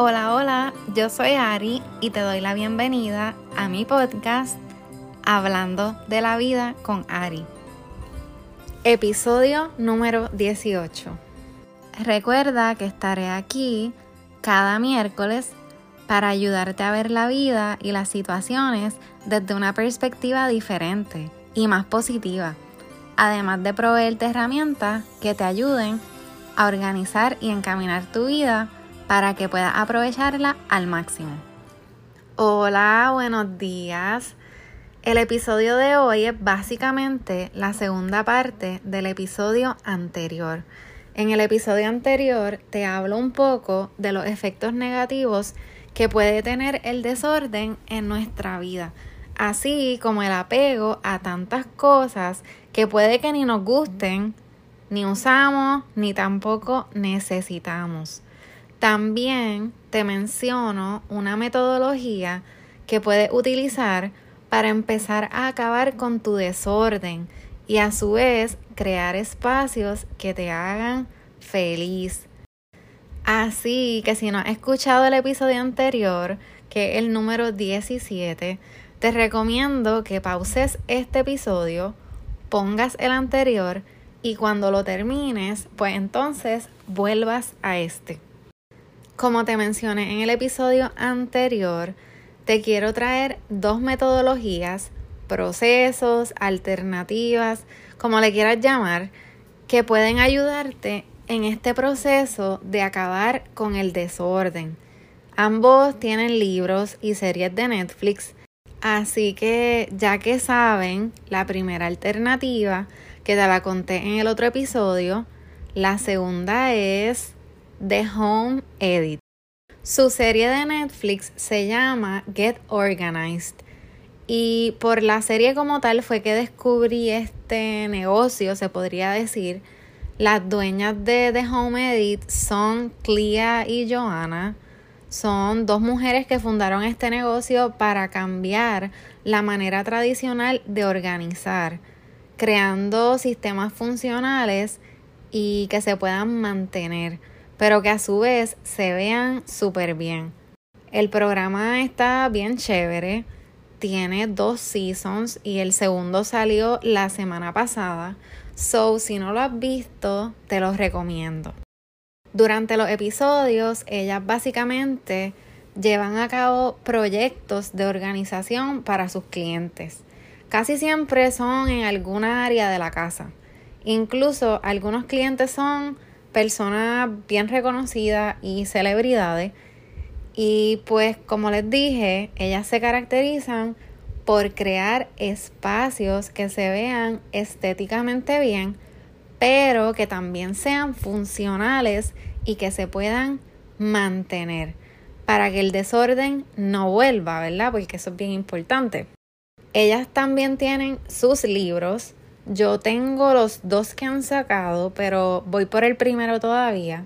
Hola, hola, yo soy Ari y te doy la bienvenida a mi podcast Hablando de la vida con Ari. Episodio número 18. Recuerda que estaré aquí cada miércoles para ayudarte a ver la vida y las situaciones desde una perspectiva diferente y más positiva, además de proveerte herramientas que te ayuden a organizar y encaminar tu vida para que puedas aprovecharla al máximo. Hola, buenos días. El episodio de hoy es básicamente la segunda parte del episodio anterior. En el episodio anterior te hablo un poco de los efectos negativos que puede tener el desorden en nuestra vida, así como el apego a tantas cosas que puede que ni nos gusten, ni usamos, ni tampoco necesitamos. También te menciono una metodología que puedes utilizar para empezar a acabar con tu desorden y a su vez crear espacios que te hagan feliz. Así que si no has escuchado el episodio anterior, que es el número 17, te recomiendo que pauses este episodio, pongas el anterior y cuando lo termines, pues entonces vuelvas a este. Como te mencioné en el episodio anterior, te quiero traer dos metodologías, procesos, alternativas, como le quieras llamar, que pueden ayudarte en este proceso de acabar con el desorden. Ambos tienen libros y series de Netflix, así que ya que saben la primera alternativa, que te la conté en el otro episodio, la segunda es The Home Edit. Su serie de Netflix se llama Get Organized. Y por la serie como tal fue que descubrí este negocio, se podría decir. Las dueñas de The Home Edit son Clea y Joanna. Son dos mujeres que fundaron este negocio para cambiar la manera tradicional de organizar, creando sistemas funcionales y que se puedan mantener pero que a su vez se vean súper bien. El programa está bien chévere, tiene dos seasons y el segundo salió la semana pasada, so si no lo has visto, te los recomiendo. Durante los episodios, ellas básicamente llevan a cabo proyectos de organización para sus clientes. Casi siempre son en alguna área de la casa. Incluso algunos clientes son personas bien reconocidas y celebridades. Y pues como les dije, ellas se caracterizan por crear espacios que se vean estéticamente bien, pero que también sean funcionales y que se puedan mantener para que el desorden no vuelva, ¿verdad? Porque eso es bien importante. Ellas también tienen sus libros yo tengo los dos que han sacado, pero voy por el primero todavía.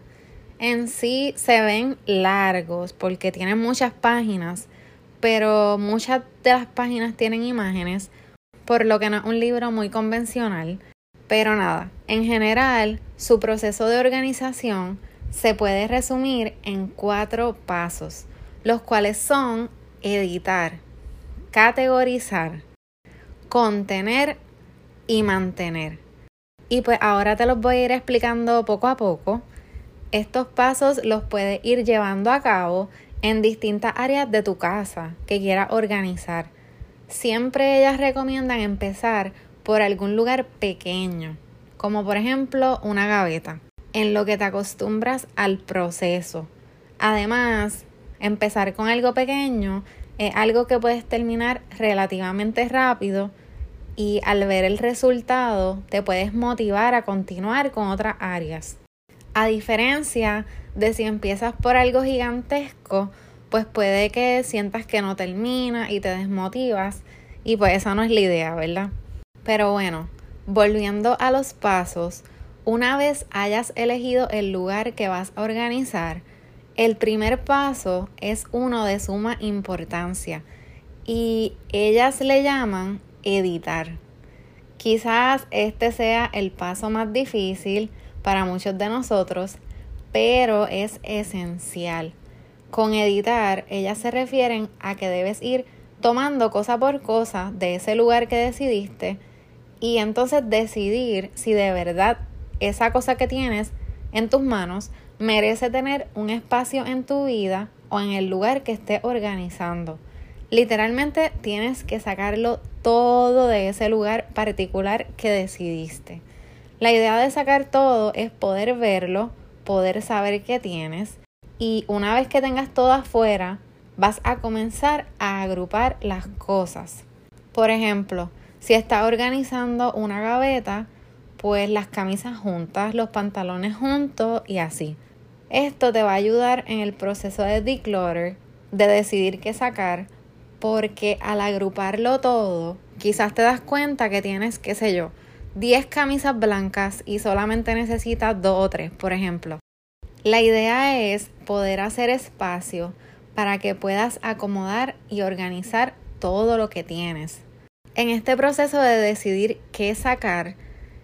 En sí se ven largos porque tienen muchas páginas, pero muchas de las páginas tienen imágenes, por lo que no es un libro muy convencional. Pero nada, en general, su proceso de organización se puede resumir en cuatro pasos, los cuales son editar, categorizar, contener y mantener. Y pues ahora te los voy a ir explicando poco a poco. Estos pasos los puedes ir llevando a cabo en distintas áreas de tu casa que quieras organizar. Siempre ellas recomiendan empezar por algún lugar pequeño, como por ejemplo una gaveta, en lo que te acostumbras al proceso. Además, empezar con algo pequeño es algo que puedes terminar relativamente rápido y al ver el resultado te puedes motivar a continuar con otras áreas. A diferencia de si empiezas por algo gigantesco, pues puede que sientas que no termina y te desmotivas y pues esa no es la idea, ¿verdad? Pero bueno, volviendo a los pasos, una vez hayas elegido el lugar que vas a organizar, el primer paso es uno de suma importancia y ellas le llaman editar. Quizás este sea el paso más difícil para muchos de nosotros, pero es esencial. Con editar, ellas se refieren a que debes ir tomando cosa por cosa de ese lugar que decidiste y entonces decidir si de verdad esa cosa que tienes en tus manos merece tener un espacio en tu vida o en el lugar que esté organizando. Literalmente tienes que sacarlo todo de ese lugar particular que decidiste. La idea de sacar todo es poder verlo, poder saber qué tienes y una vez que tengas todo afuera, vas a comenzar a agrupar las cosas. Por ejemplo, si estás organizando una gaveta, pues las camisas juntas, los pantalones juntos y así. Esto te va a ayudar en el proceso de declutter, de decidir qué sacar, porque al agruparlo todo, quizás te das cuenta que tienes, qué sé yo, 10 camisas blancas y solamente necesitas 2 o 3, por ejemplo. La idea es poder hacer espacio para que puedas acomodar y organizar todo lo que tienes. En este proceso de decidir qué sacar,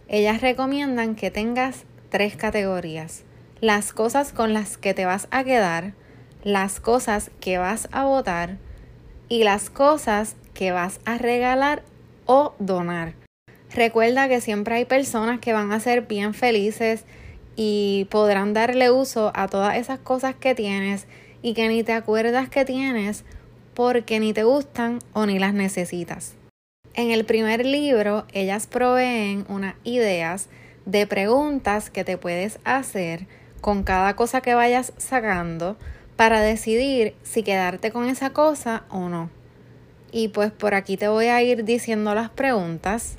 ellas recomiendan que tengas tres categorías. Las cosas con las que te vas a quedar, las cosas que vas a votar y las cosas que vas a regalar o donar. Recuerda que siempre hay personas que van a ser bien felices y podrán darle uso a todas esas cosas que tienes y que ni te acuerdas que tienes porque ni te gustan o ni las necesitas. En el primer libro, ellas proveen unas ideas de preguntas que te puedes hacer con cada cosa que vayas sacando para decidir si quedarte con esa cosa o no. Y pues por aquí te voy a ir diciendo las preguntas.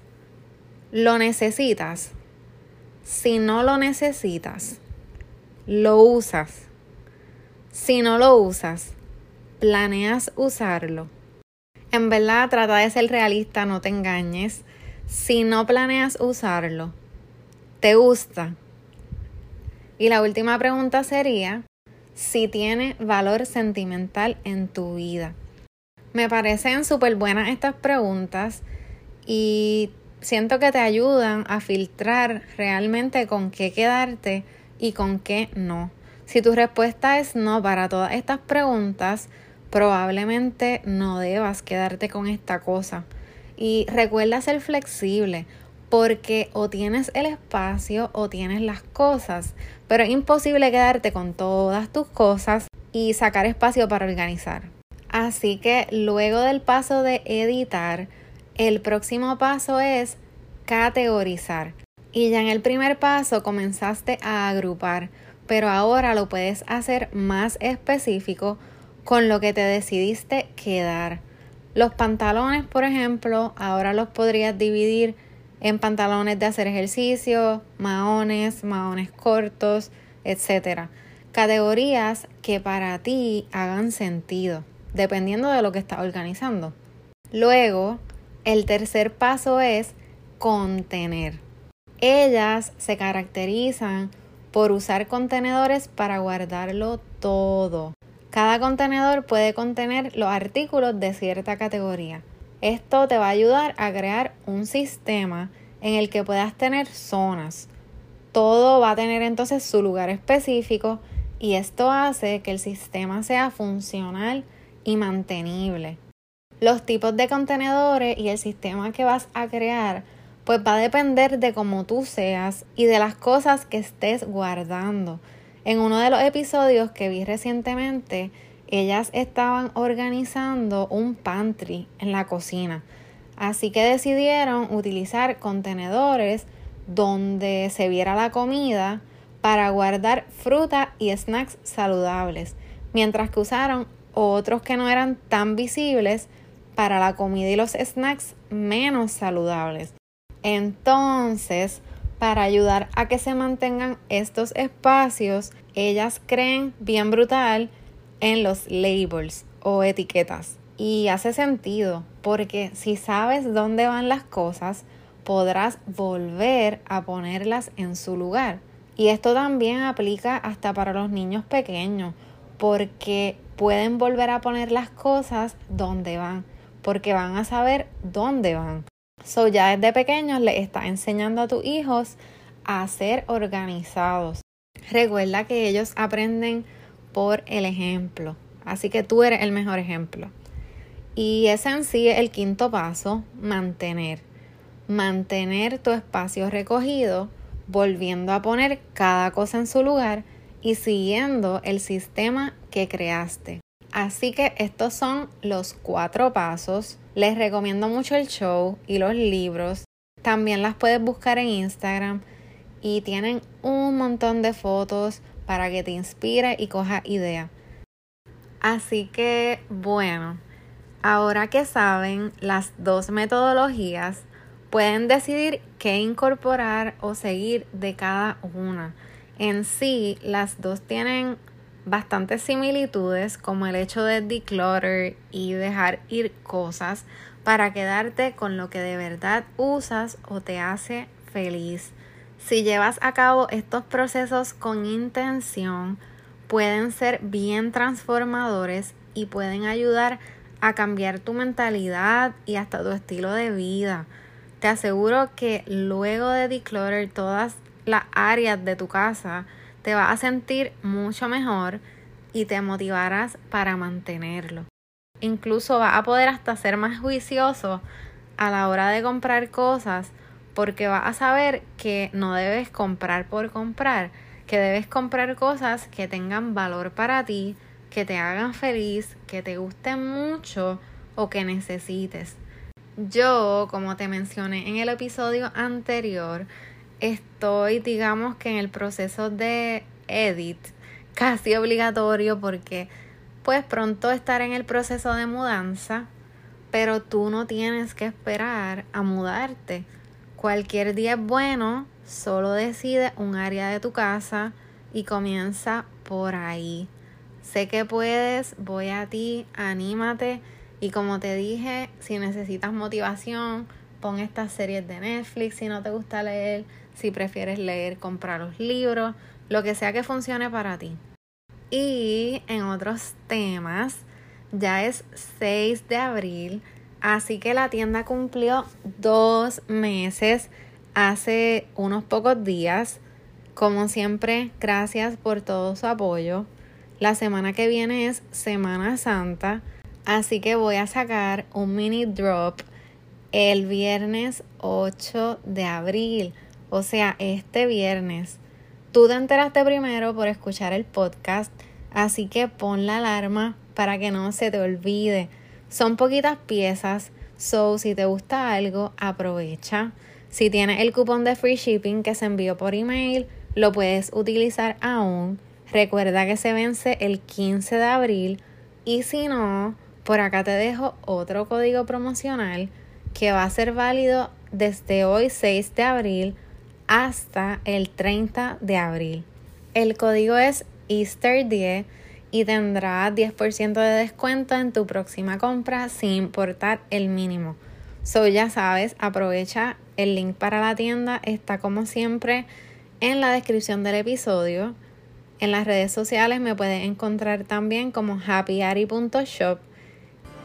¿Lo necesitas? Si no lo necesitas, lo usas. Si no lo usas, planeas usarlo. En verdad, trata de ser realista, no te engañes. Si no planeas usarlo, ¿te gusta? Y la última pregunta sería si tiene valor sentimental en tu vida. Me parecen súper buenas estas preguntas y siento que te ayudan a filtrar realmente con qué quedarte y con qué no. Si tu respuesta es no para todas estas preguntas, probablemente no debas quedarte con esta cosa. Y recuerda ser flexible, porque o tienes el espacio o tienes las cosas, pero es imposible quedarte con todas tus cosas y sacar espacio para organizar. Así que luego del paso de editar, el próximo paso es categorizar. Y ya en el primer paso comenzaste a agrupar, pero ahora lo puedes hacer más específico con lo que te decidiste quedar. Los pantalones, por ejemplo, ahora los podrías dividir en pantalones de hacer ejercicio, maones, maones cortos, etc. Categorías que para ti hagan sentido, dependiendo de lo que estás organizando. Luego, el tercer paso es contener. Ellas se caracterizan por usar contenedores para guardarlo todo. Cada contenedor puede contener los artículos de cierta categoría. Esto te va a ayudar a crear un sistema en el que puedas tener zonas. Todo va a tener entonces su lugar específico y esto hace que el sistema sea funcional y mantenible. Los tipos de contenedores y el sistema que vas a crear pues va a depender de cómo tú seas y de las cosas que estés guardando. En uno de los episodios que vi recientemente, ellas estaban organizando un pantry en la cocina. Así que decidieron utilizar contenedores donde se viera la comida para guardar fruta y snacks saludables, mientras que usaron otros que no eran tan visibles para la comida y los snacks menos saludables. Entonces, para ayudar a que se mantengan estos espacios, ellas creen bien brutal en los labels o etiquetas. Y hace sentido, porque si sabes dónde van las cosas, podrás volver a ponerlas en su lugar. Y esto también aplica hasta para los niños pequeños, porque pueden volver a poner las cosas donde van porque van a saber dónde van. So ya desde pequeños le estás enseñando a tus hijos a ser organizados. Recuerda que ellos aprenden por el ejemplo. Así que tú eres el mejor ejemplo. Y ese en sí es el quinto paso, mantener. Mantener tu espacio recogido, volviendo a poner cada cosa en su lugar y siguiendo el sistema que creaste. Así que estos son los cuatro pasos. Les recomiendo mucho el show y los libros. También las puedes buscar en Instagram y tienen un montón de fotos para que te inspire y coja idea. Así que bueno, ahora que saben las dos metodologías, pueden decidir qué incorporar o seguir de cada una. En sí, las dos tienen bastantes similitudes, como el hecho de declutter y dejar ir cosas para quedarte con lo que de verdad usas o te hace feliz. Si llevas a cabo estos procesos con intención, pueden ser bien transformadores y pueden ayudar a cambiar tu mentalidad y hasta tu estilo de vida. Te aseguro que luego de declutter todas las áreas de tu casa, te vas a sentir mucho mejor y te motivarás para mantenerlo. Incluso vas a poder hasta ser más juicioso a la hora de comprar cosas porque vas a saber que no debes comprar por comprar, que debes comprar cosas que tengan valor para ti, que te hagan feliz, que te gusten mucho o que necesites. Yo, como te mencioné en el episodio anterior, estoy, digamos que en el proceso de edit, casi obligatorio porque pues pronto estar en el proceso de mudanza, pero tú no tienes que esperar a mudarte. Cualquier día es bueno, solo decide un área de tu casa y comienza por ahí. Sé que puedes, voy a ti, anímate y como te dije, si necesitas motivación, pon estas series de Netflix si no te gusta leer, si prefieres leer, comprar los libros, lo que sea que funcione para ti. Y en otros temas, ya es 6 de abril, así que la tienda cumplió dos meses hace unos pocos días. Como siempre, gracias por todo su apoyo. La semana que viene es Semana Santa, así que voy a sacar un mini drop el viernes 8 de abril, o sea, este viernes. Tú te enteraste primero por escuchar el podcast, así que pon la alarma para que no se te olvide. Son poquitas piezas, so si te gusta algo, aprovecha. Si tienes el cupón de free shipping que se envió por email, lo puedes utilizar aún. Recuerda que se vence el 15 de abril y si no, por acá te dejo otro código promocional que va a ser válido desde hoy 6 de abril hasta el 30 de abril. El código es Easter 10 y tendrá 10% de descuento en tu próxima compra sin importar el mínimo. So ya sabes, aprovecha el link para la tienda, está como siempre en la descripción del episodio. En las redes sociales me puedes encontrar también como happyari.shop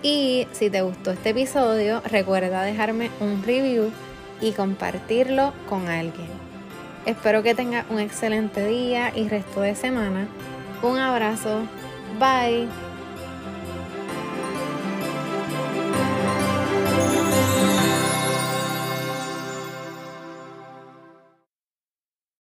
y si te gustó este episodio, recuerda dejarme un review y compartirlo con alguien. Espero que tengas un excelente día y resto de semana. Un abrazo. Bye.